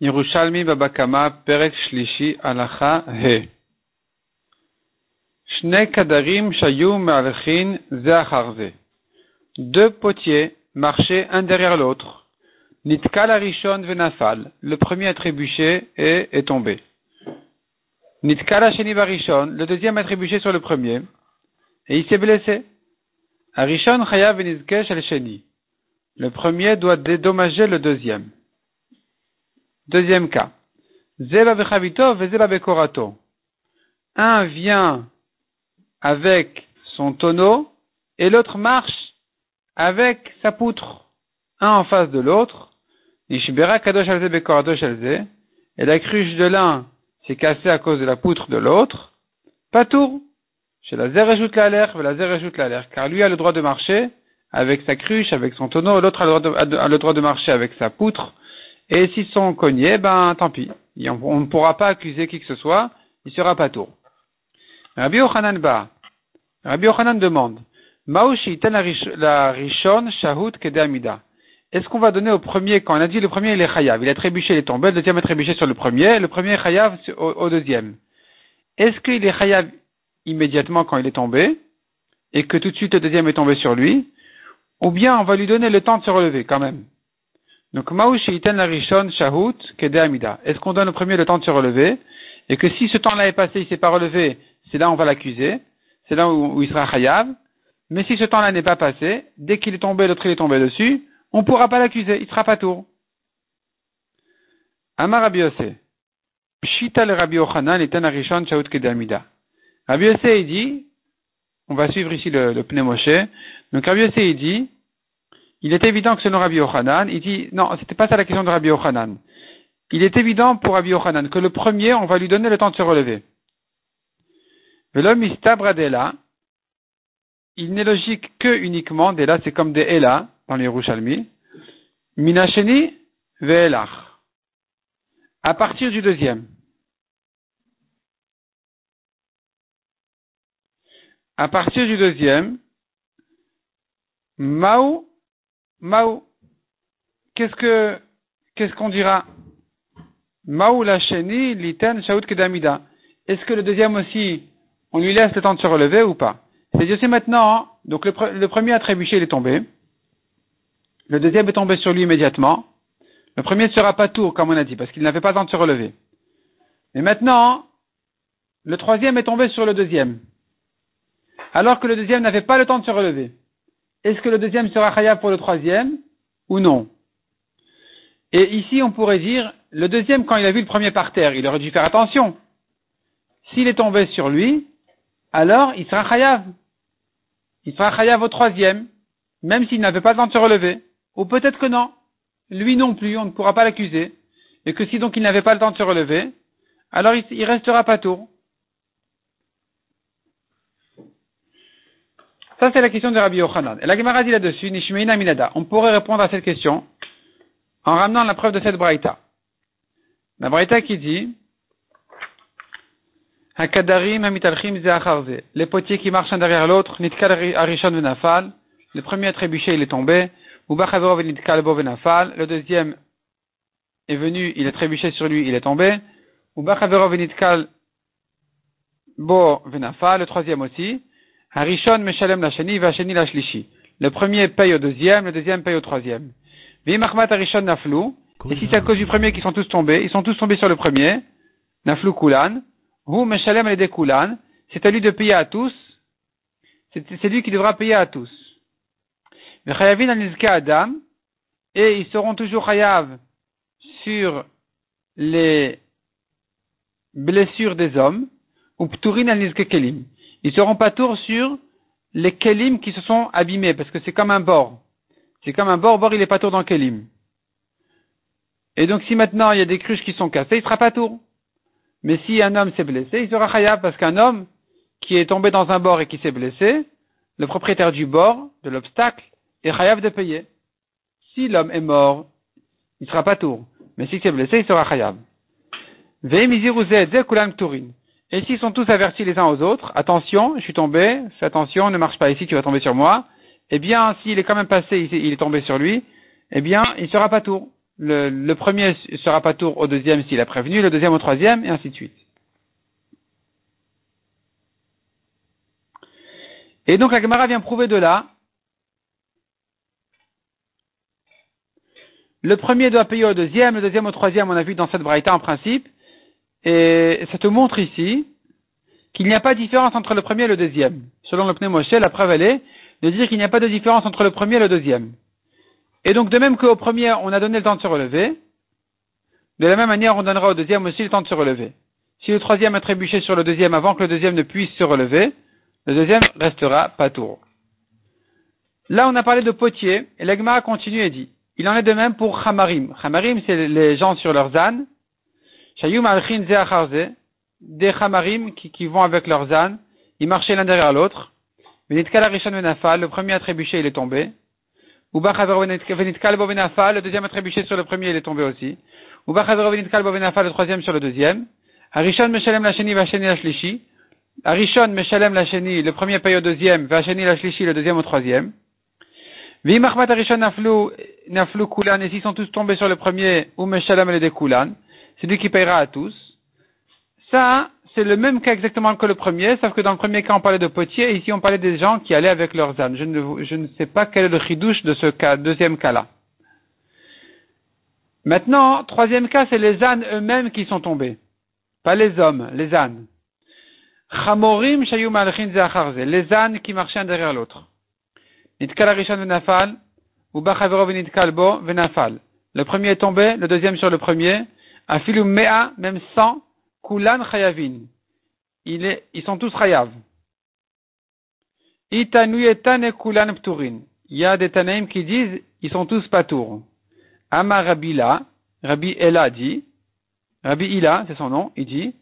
Yerushalmi Babakama Perek Shlishi Alacha He. Shne Kadarim Shayu Me'alechin Zeacharze. Deux potiers marchaient un derrière l'autre. Nitkal Arishon Venafal. Le premier a trébuché et est tombé. Nitkal Asheni Barishon. Le deuxième a trébuché sur le premier. Et il s'est blessé. Arishon Chayav Venizkesh al Sheni. Le premier doit dédommager le deuxième. Deuxième cas. Un vient avec son tonneau et l'autre marche avec sa poutre. Un en face de l'autre. Ishbera kadosh. Et la cruche de l'un s'est cassée à cause de la poutre de l'autre. Patour. Chez la zer ajoute la la Car lui a le droit de marcher avec sa cruche, avec son tonneau, l'autre a, le droit de marcher avec sa poutre. Et s'ils sont cognés, ben tant pis. On ne pourra pas accuser qui que ce soit, il sera pas tour. Rabbi Yochanan ba. Rabbi Yochanan demande, la rishon shahut kedamida. Est-ce qu'on va donner au premier, quand on a dit le premier il est chayav, il a trébuché, il est tombé, le deuxième a trébuché sur le premier, le premier est chayav au, deuxième. Est-ce qu'il est chayav immédiatement quand il est tombé, et que tout de suite le deuxième est tombé sur lui, ou bien on va lui donner le temps de se relever quand même? Donc. Est-ce qu'on donne au premier le temps de se relever Et que si ce temps-là est passé, il ne s'est pas relevé, c'est là où on va l'accuser. C'est là où, il sera Chayav. Mais si ce temps-là n'est pas passé, dès qu'il est tombé, l'autre il est tombé dessus, on ne pourra pas l'accuser, il ne sera pas tour. Amar Rabbi Yosef. Shita le Rabbi Ochanan Iten la Rishon Shahut Amida. Rabbi il dit, on va suivre ici le, le Moshe. Donc Rabbi il dit, il est évident que selon Rabbi Yochanan, il dit, non, c'était pas ça la question de Rabbi Yochanan. Il est évident pour Rabbi Yochanan que le premier, on va lui donner le temps de se relever. L'homme istabradela, il n'est logique que uniquement, là c'est comme des dans les Rouchalmi, minacheni ve'elach. À partir du deuxième. À partir du deuxième, Mao Mao, qu'est-ce que, qu'est-ce qu'on dira? Mao la cheni, liten, shaout kedamida. Est-ce que le deuxième aussi, on lui laisse le temps de se relever ou pas? C'est-à-dire, c'est maintenant, hein. donc le, premier a trébuché, il est tombé. Le deuxième est tombé sur lui immédiatement. Le premier ne sera pas tour, comme on a dit, parce qu'il n'avait pas le temps de se relever. Mais maintenant, le troisième est tombé sur le deuxième. Alors que le deuxième n'avait pas le temps de se relever est-ce que le deuxième sera khayab pour le troisième ou non? Et ici, on pourrait dire, le deuxième, quand il a vu le premier par terre, il aurait dû faire attention. S'il est tombé sur lui, alors il sera chayav. Il sera chayav au troisième, même s'il n'avait pas le temps de se relever. Ou peut-être que non. Lui non plus, on ne pourra pas l'accuser. Et que si donc il n'avait pas le temps de se relever, alors il, il restera pas tour. Ça, c'est la question de Rabbi Yochanan. Et la Gemara dit là-dessus, Nishmeina Minada. On pourrait répondre à cette question en ramenant la preuve de cette braïta. La braïta qui dit, Hakadarim hamitalchim zeacharze. Les potiers qui marchent un derrière l'autre, nitkal arishon venafal. Le premier a trébuché, il est tombé. Ubachavero nitkal venafal. Le deuxième est venu, il a trébuché sur lui, il est tombé. Ubachavero nitkal bo venafal. Le troisième aussi. Harishon Meshalem Lashani, Vashani Lashlishi. Le premier paye au deuxième, le deuxième paye au troisième. Vimachmat Harishon Naflu. Et si c'est à cause du premier qu'ils sont tous tombés, ils sont tous tombés sur le premier. Naflu Kulan. Hu Meshalem Alede Kulan. C'est à lui de payer à tous. C'est lui qui devra payer à tous. Vechayavin Anizka Adam. Et ils seront toujours chayav sur les blessures des hommes. Ou Pturin Anizka Kelim ils seront pas tours sur les kelim qui se sont abîmés, parce que c'est comme un bord. C'est comme un bord, bord il est pas tour dans kelim. Et donc si maintenant il y a des cruches qui sont cassées, il sera pas tour. Mais si un homme s'est blessé, il sera khayab, parce qu'un homme qui est tombé dans un bord et qui s'est blessé, le propriétaire du bord, de l'obstacle, est khayab de payer. Si l'homme est mort, il sera pas tour. Mais s'il s'est blessé, il sera khayab. Et s'ils sont tous avertis les uns aux autres, attention, je suis tombé, attention, ne marche pas ici, tu vas tomber sur moi. Eh bien, s'il est quand même passé, il est tombé sur lui, eh bien, il sera pas tour. le, premier sera pas tour au deuxième s'il a prévenu, le deuxième au troisième, et ainsi de suite. Et donc la Gemara vient prouver de là. Le premier doit payer au deuxième, le deuxième au troisième, on a vu dans cette braïta en principe. Et ça te montre ici qu'il n'y a pas de différence entre le premier et le deuxième. Selon le Pneu Moshe, la preuve est de dire qu'il n'y a pas de différence entre le premier et le deuxième. Et donc, de même qu'au premier, on a donné le temps de se relever, de la même manière, on donnera au deuxième aussi le temps de se relever. Si le troisième a trébuché sur le deuxième avant que le deuxième ne puisse se relever, le deuxième restera pas tour. Là, on a parlé de potier, et l'Agmara continue et dit, il en est de même pour Hamarim. Hamarim, c'est les gens sur leurs ânes. Shayum alchin des Hamarim qui, vont avec leurs ânes, ils marchaient l'un derrière l'autre. le premier a trébuché, il est tombé. Le deuxième a trébuché sur le premier, il est tombé aussi. Le troisième sur le deuxième. Arishon Meshalem Lacheni Vacheni Lachlishi. Arishon Meshalem Lacheni, le premier paye au deuxième, Vacheni Lachlishi, le deuxième au troisième. Vimachmat Arishon Naflu, Naflu Kulan, et s'ils sont tous tombés sur le premier, ou Meshalem le Kulan, c'est lui qui payera à tous. Ça, c'est le même cas exactement que le premier, sauf que dans le premier cas, on parlait de potiers, et ici, on parlait des gens qui allaient avec leurs ânes. Je ne, sais pas quel est le chidouche de ce cas, deuxième cas-là. Maintenant, troisième cas, c'est les ânes eux-mêmes qui sont tombés. Pas les hommes, les ânes. Chamorim les ânes qui marchaient un derrière l'autre. venafal, ou venafal. Le premier est tombé, le deuxième sur le premier. Afilum mea, même cent, Kulan chayavin. Il ils sont tous chayav. Kulan pturin. Il y a des tanaïm qui disent, ils sont tous patour. Ama Rabila, Rabbi Ela dit, Rabbi Ila, c'est son nom, il dit,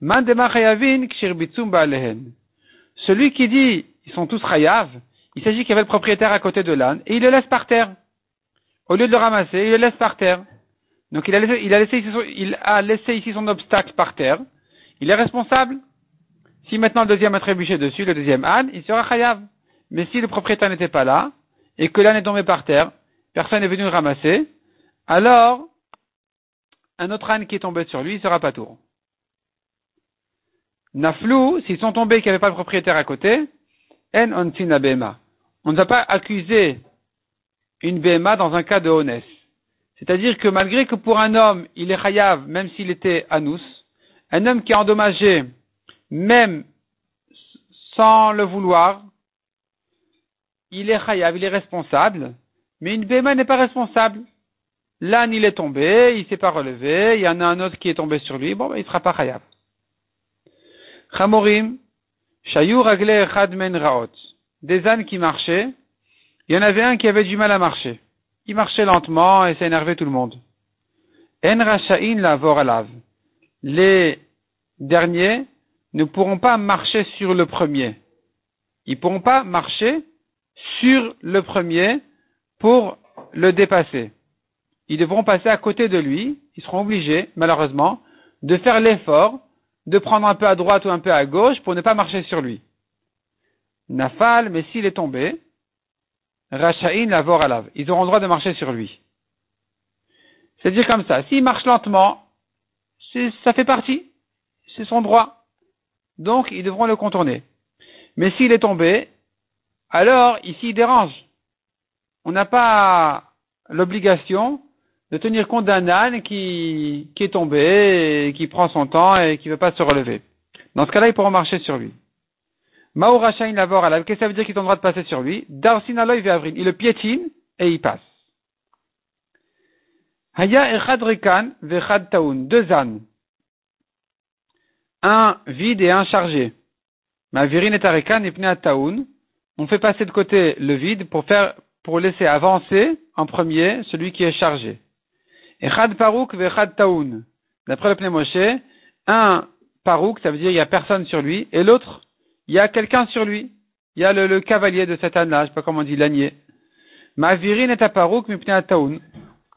Mandema chayavin. Celui qui dit, ils sont tous chayav, il s'agit qu'il y avait le propriétaire à côté de l'âne, et il le laisse par terre. Au lieu de le ramasser, il le laisse par terre. Donc il a laissé, il a laissé, ici son, obstacle par terre. Il est responsable. Si maintenant le deuxième a trébuché dessus, le deuxième âne, il sera chayav. Mais si le propriétaire n'était pas là, et que l'âne est tombé par terre, personne n'est venu le ramasser, alors, un autre âne qui est tombé sur lui, sera pas tour. Naflou, s'ils sont tombés et qu'il n'y avait pas de propriétaire à côté, en On ne va pas accuser une bema dans un cas de honnête. C'est-à-dire que malgré que pour un homme, il est chayav, même s'il était anous, un homme qui est endommagé, même sans le vouloir, il est chayav, il est responsable, mais une béma n'est pas responsable. L'âne, il est tombé, il s'est pas relevé, il y en a un autre qui est tombé sur lui, bon, ben, il ne sera pas chayav. Chamorim, shayu ragle echad men raot. Des ânes qui marchaient, il y en avait un qui avait du mal à marcher. Il marchait lentement et ça énervait tout le monde. En racha'in la voralav. Les derniers ne pourront pas marcher sur le premier. Ils pourront pas marcher sur le premier pour le dépasser. Ils devront passer à côté de lui. Ils seront obligés, malheureusement, de faire l'effort de prendre un peu à droite ou un peu à gauche pour ne pas marcher sur lui. Nafal, mais s'il est tombé, Rachaïn la voralav. Ils auront le droit de marcher sur lui. C'est-à-dire comme ça. S'il marche lentement, ça fait partie. C'est son droit. Donc, ils devront le contourner. Mais s'il est tombé, alors, ici, il dérange. On n'a pas l'obligation de tenir compte d'un âne qui, est tombé, qui prend son temps et qui ne veut pas se relever. Dans ce cas-là, ils pourront marcher sur lui. Maurashain lavor alav, qu'est-ce que ça veut dire qu'ils ont le droit de passer sur lui? Darsin aloy ve'avrin, il le piétine et il passe. Haya echad rekan ve'echad taun, deux ânes. Un vide et un chargé. Mavirin et arekan et taun. On fait passer de côté le vide pour faire, laisser avancer en premier celui qui est chargé. Echad parouk ve'echad taun. D'après le Pneumoshe, un parouk, ça veut dire il n'y a personne sur lui, et l'autre? Il y a quelqu'un sur lui. Il y a le, cavalier de cet âne-là, je sais pas comment on dit, l'ânier. virine est aparouk taoun.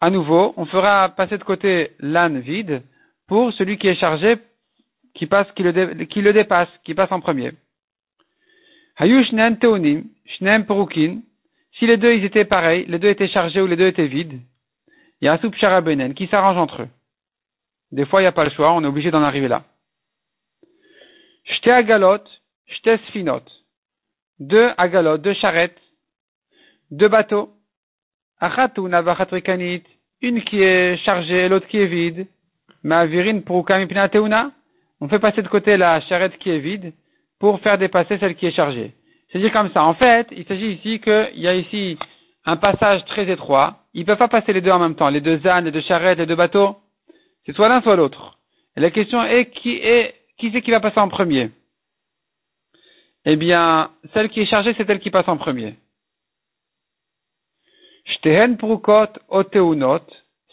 À nouveau, on fera passer de côté l'âne vide pour celui qui est chargé, qui passe, qui le, dépasse, qui passe en premier. Teonim, shnem perukin. Si les deux ils étaient pareils, les deux étaient chargés ou les deux étaient vides. il y a un soupe charabenen qui s'arrange entre eux. Des fois, il n'y a pas le choix, on est obligé d'en arriver là. Shte agalot, shte sfinot. Deux agalot, deux charrettes, deux bateaux. Achatuna vachatrikanit. Une qui est chargée, l'autre qui est vide. Ma'avirin pour On fait passer de côté la charrette qui est vide pour faire dépasser celle qui est chargée. C'est-à-dire comme ça. En fait, il s'agit ici qu'il y a ici un passage très étroit. Ils ne peuvent pas passer les deux en même temps. Les deux ânes, les deux charrettes, les deux bateaux. C'est soit l'un, soit l'autre. Et la question est qui est, qui c'est qui va passer en premier? Eh bien, celle qui est chargée, c'est elle qui passe en premier. Shtehen prukot oteunot.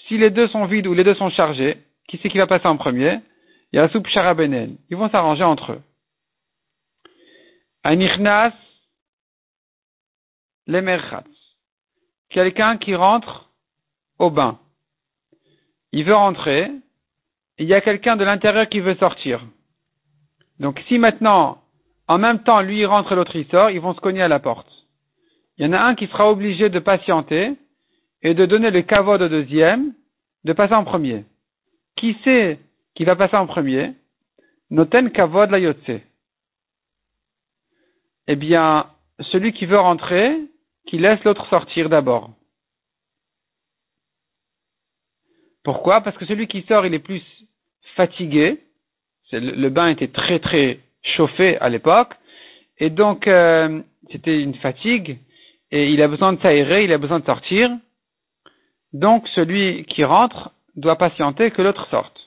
Si les deux sont vides ou les deux sont chargés, qui c'est qui va passer en premier? Il y a soupe charabenen. Ils vont s'arranger entre eux. Anichnas lemerchatz. Quelqu'un qui rentre au bain. Il veut rentrer. Il y a quelqu'un de l'intérieur qui veut sortir. Donc si maintenant, en même temps, lui rentre et l'autre il sort, ils vont se cogner à la porte. Il y en a un qui sera obligé de patienter et de donner le kavod au deuxième, de passer en premier. Qui sait qui va passer en premier? Noten kavod la yotse eh bien, celui qui veut rentrer, qui laisse l'autre sortir d'abord. Pourquoi? Parce que celui qui sort, il est plus fatigué. Le bain était très très chauffé à l'époque. Et donc, euh, c'était une fatigue. Et il a besoin de s'aérer, il a besoin de sortir. Donc, celui qui rentre doit patienter que l'autre sorte.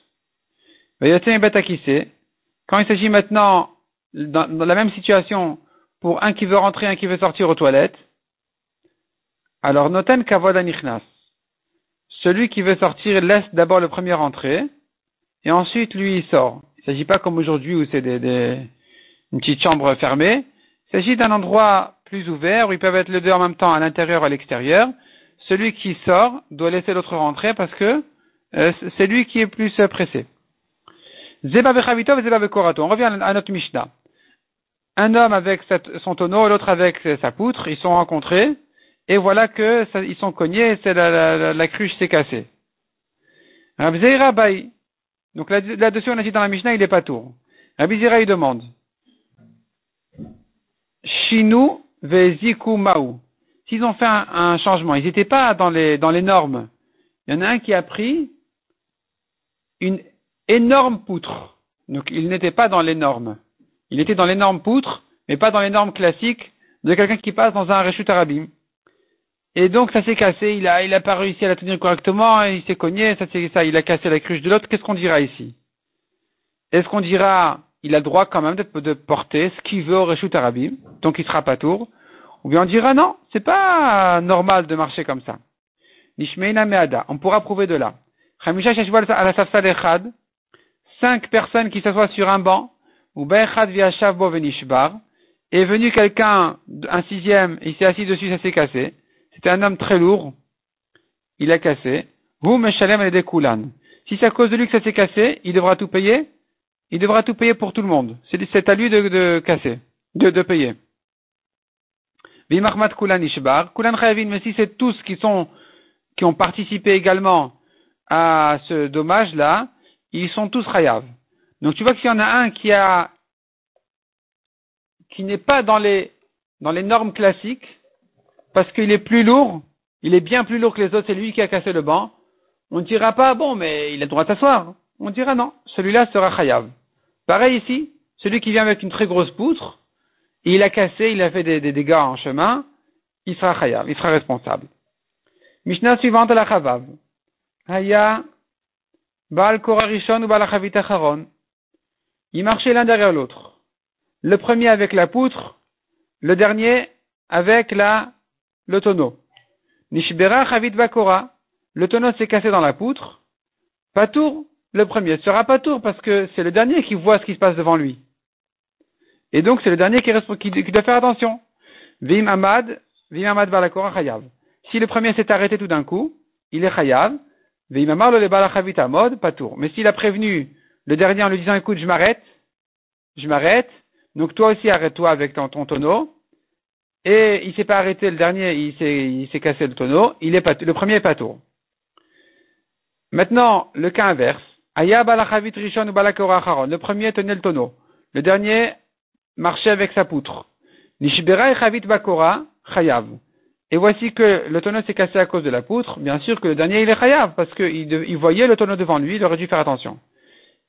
Quand il s'agit maintenant, dans la même situation, pour un qui veut rentrer, un qui veut sortir aux toilettes, alors noten kavod anichnas. Celui qui veut sortir laisse d'abord le premier rentrer, et ensuite lui il sort. Il ne s'agit pas comme aujourd'hui où c'est une petite chambre fermée. Il s'agit d'un endroit plus ouvert où ils peuvent être les deux en même temps à l'intérieur ou à l'extérieur. Celui qui sort doit laisser l'autre rentrer parce que euh, c'est lui qui est plus pressé. Zeba On revient à notre Mishnah un homme avec son tonneau et l'autre avec sa poutre, ils sont rencontrés, et voilà que ils sont cognés, et la, cruche s'est cassée. Rabbi Zeira Donc là-dessus, on a dit dans la Mishnah, il n'est pas tour. Rabbi Zeira, il demande. Shinu veziku maou. S'ils ont fait un, changement, ils n'étaient pas dans les, normes. Il y en a un qui a pris une énorme poutre. Donc il n'était pas dans les normes. Il était dans l'énorme poutre, mais pas dans les normes classiques de quelqu'un qui passe dans un rechut arabim. Et donc ça s'est cassé, il a, il a pas réussi à la tenir correctement, il s'est cogné, ça c'est ça, il a cassé la cruche de l'autre. Qu'est-ce qu'on dira ici? Est-ce qu'on dira il a le droit quand même de, porter ce qu'il veut au rechut arabim, donc il sera pas tour? Ou bien on dira non, c'est pas normal de marcher comme ça. Nishmeina meada, on pourra prouver de là. Cinq personnes qui s'assoient sur un banc. Ou est venu quelqu'un, un sixième, il s'est assis dessus, ça s'est cassé. C'était un homme très lourd, il a cassé. Si c'est à cause de lui que ça s'est cassé, il devra tout payer. Il devra tout payer pour tout le monde. C'est à lui de, de casser, de, payer. Mais si c'est tous qui sont, qui ont participé également à ce dommage-là, ils sont tous chayav. Donc tu vois qu'il y en a un qui a qui n'est pas dans les dans les normes classiques parce qu'il est plus lourd, il est bien plus lourd que les autres, c'est lui qui a cassé le banc. On ne dira pas bon mais il a le droit d'asseoir. On dira non, celui-là sera chayav. Pareil ici, celui qui vient avec une très grosse poutre, il a cassé, il a fait des, dégâts en chemin, il sera chayav, il sera responsable. Mishnah suivante à la chavav. Haya Baal Korarishon ou Baal ils marchaient l'un derrière l'autre. Le premier avec la poutre, le dernier avec la, le tonneau. Nishbera Chavit Bakora. Le tonneau s'est cassé dans la poutre. Patour, le premier sera Patour parce que c'est le dernier qui voit ce qui se passe devant lui. Et donc c'est le dernier qui, doit faire attention. Vim Amad, Vim Amad Balakora Chayav. Si le premier s'est arrêté tout d'un coup, il est Chayav. Vim Amar le Balachavit Amod, Patour. Mais s'il a prévenu le dernier en lui disant, écoute, je m'arrête, je m'arrête, donc toi aussi arrête-toi avec ton, tonneau. Et il s'est pas arrêté, le dernier, il s'est, cassé le tonneau, il est pas, le premier est pas tour. Maintenant, le cas inverse. Aya balachavit rishon ou balakora Le premier tenait le tonneau. Le dernier marchait avec sa poutre. Nishbera chavit bakora chayav. Et voici que le tonneau s'est cassé à cause de la poutre. Bien sûr que le dernier il est chayav parce qu'il il voyait le tonneau devant lui, il aurait dû faire attention.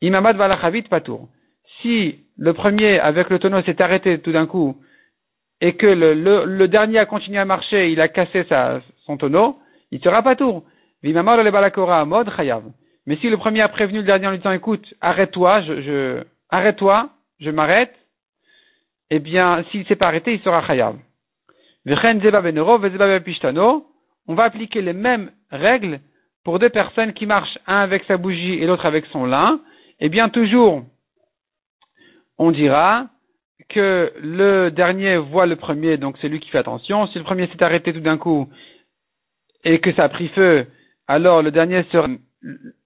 Imamad balachavit patour. Si le premier avec le tonneau s'est arrêté tout d'un coup et que le, dernier a continué à marcher, il a cassé son tonneau, il sera pas tour. Mais si le premier a prévenu le dernier en lui disant écoute, arrête-toi, je, arrête-toi, je m'arrête, eh bien, s'il s'est pas arrêté, il sera chayav. On va appliquer les mêmes règles pour deux personnes qui marchent, un avec sa bougie et l'autre avec son lin. Eh bien, toujours, on dira que le dernier voit le premier, donc c'est lui qui fait attention. Si le premier s'est arrêté tout d'un coup et que ça a pris feu, alors le dernier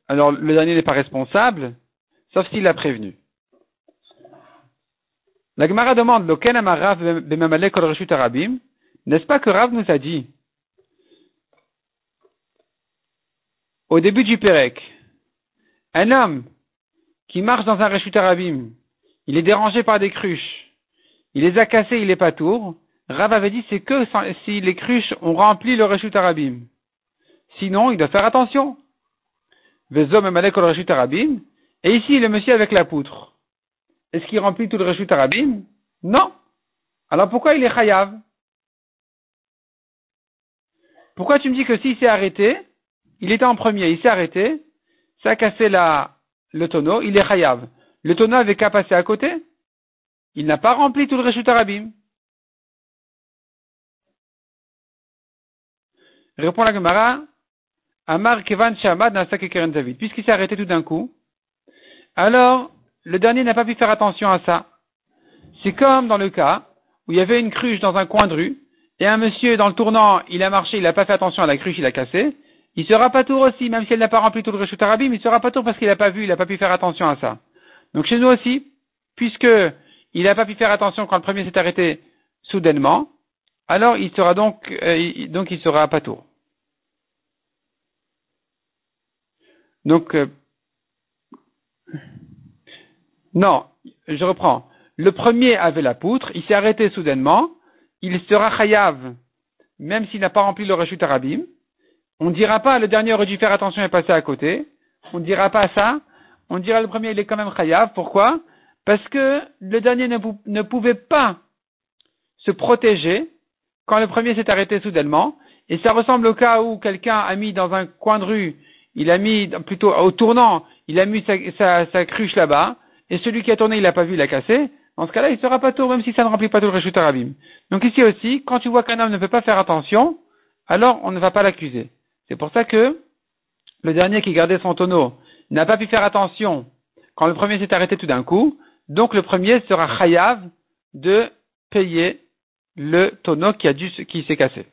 n'est pas responsable, sauf s'il l'a prévenu. La Gemara demande, n'est-ce pas que Rav nous a dit, au début du Pérec, un homme qui marche dans un Reshut Arabim, il est dérangé par des cruches, il les a cassées, il est pas tour. Rav avait dit, c'est que si les cruches ont rempli le Reshut Arabim. Sinon, il doit faire attention. Vezom le Arabim. Et ici, le monsieur avec la poutre. Est-ce qu'il remplit tout le Reshut Arabim? Non. Alors pourquoi il est chayav? Pourquoi tu me dis que s'il s'est arrêté, il était en premier, il s'est arrêté, ça a cassé le tonneau, il est chayav. Le tonneau avait qu'à passer à côté. Il n'a pas rempli tout le Reshut Arabim. Répond la Gemara, Amar Kevan Shamad David. Puisqu'il s'est arrêté tout d'un coup, alors le dernier n'a pas pu faire attention à ça. C'est comme dans le cas où il y avait une cruche dans un coin de rue, et un monsieur dans le tournant, il a marché, il n'a pas fait attention à la cruche, il a cassé. Il sera pas tour aussi, même si elle n'a pas rempli tout le Reshut Arabim, il sera pas tour parce qu'il n'a pas vu, il n'a pas pu faire attention à ça. Donc chez nous aussi, puisque il n'a pas pu faire attention quand le premier s'est arrêté soudainement, alors il sera donc, euh, donc il sera pas tour. Donc, euh, non, je reprends. Le premier avait la poutre, il s'est arrêté soudainement, il sera chayav, même s'il n'a pas rempli le rechut arabim. On ne dira pas, le dernier aurait dû faire attention et passer à côté. On ne dira pas ça. On dira le premier, il est quand même chayav. Pourquoi? Parce que le dernier ne, pouvait pas se protéger quand le premier s'est arrêté soudainement. Et ça ressemble au cas où quelqu'un a mis dans un coin de rue, il a mis plutôt au tournant, il a mis sa, cruche là-bas, et celui qui a tourné, il n'a pas vu, il a cassé. Dans ce cas-là, il ne sera pas tour, même si ça ne remplit pas tout le Reshut Arabim. Donc ici aussi, quand tu vois qu'un homme ne peut pas faire attention, alors on ne va pas l'accuser. C'est pour ça que le dernier qui gardait son tonneau n'a pas pu faire attention quand le premier s'est arrêté tout d'un coup, donc le premier sera chayav de payer le tonneau qui a dû, qui s'est cassé.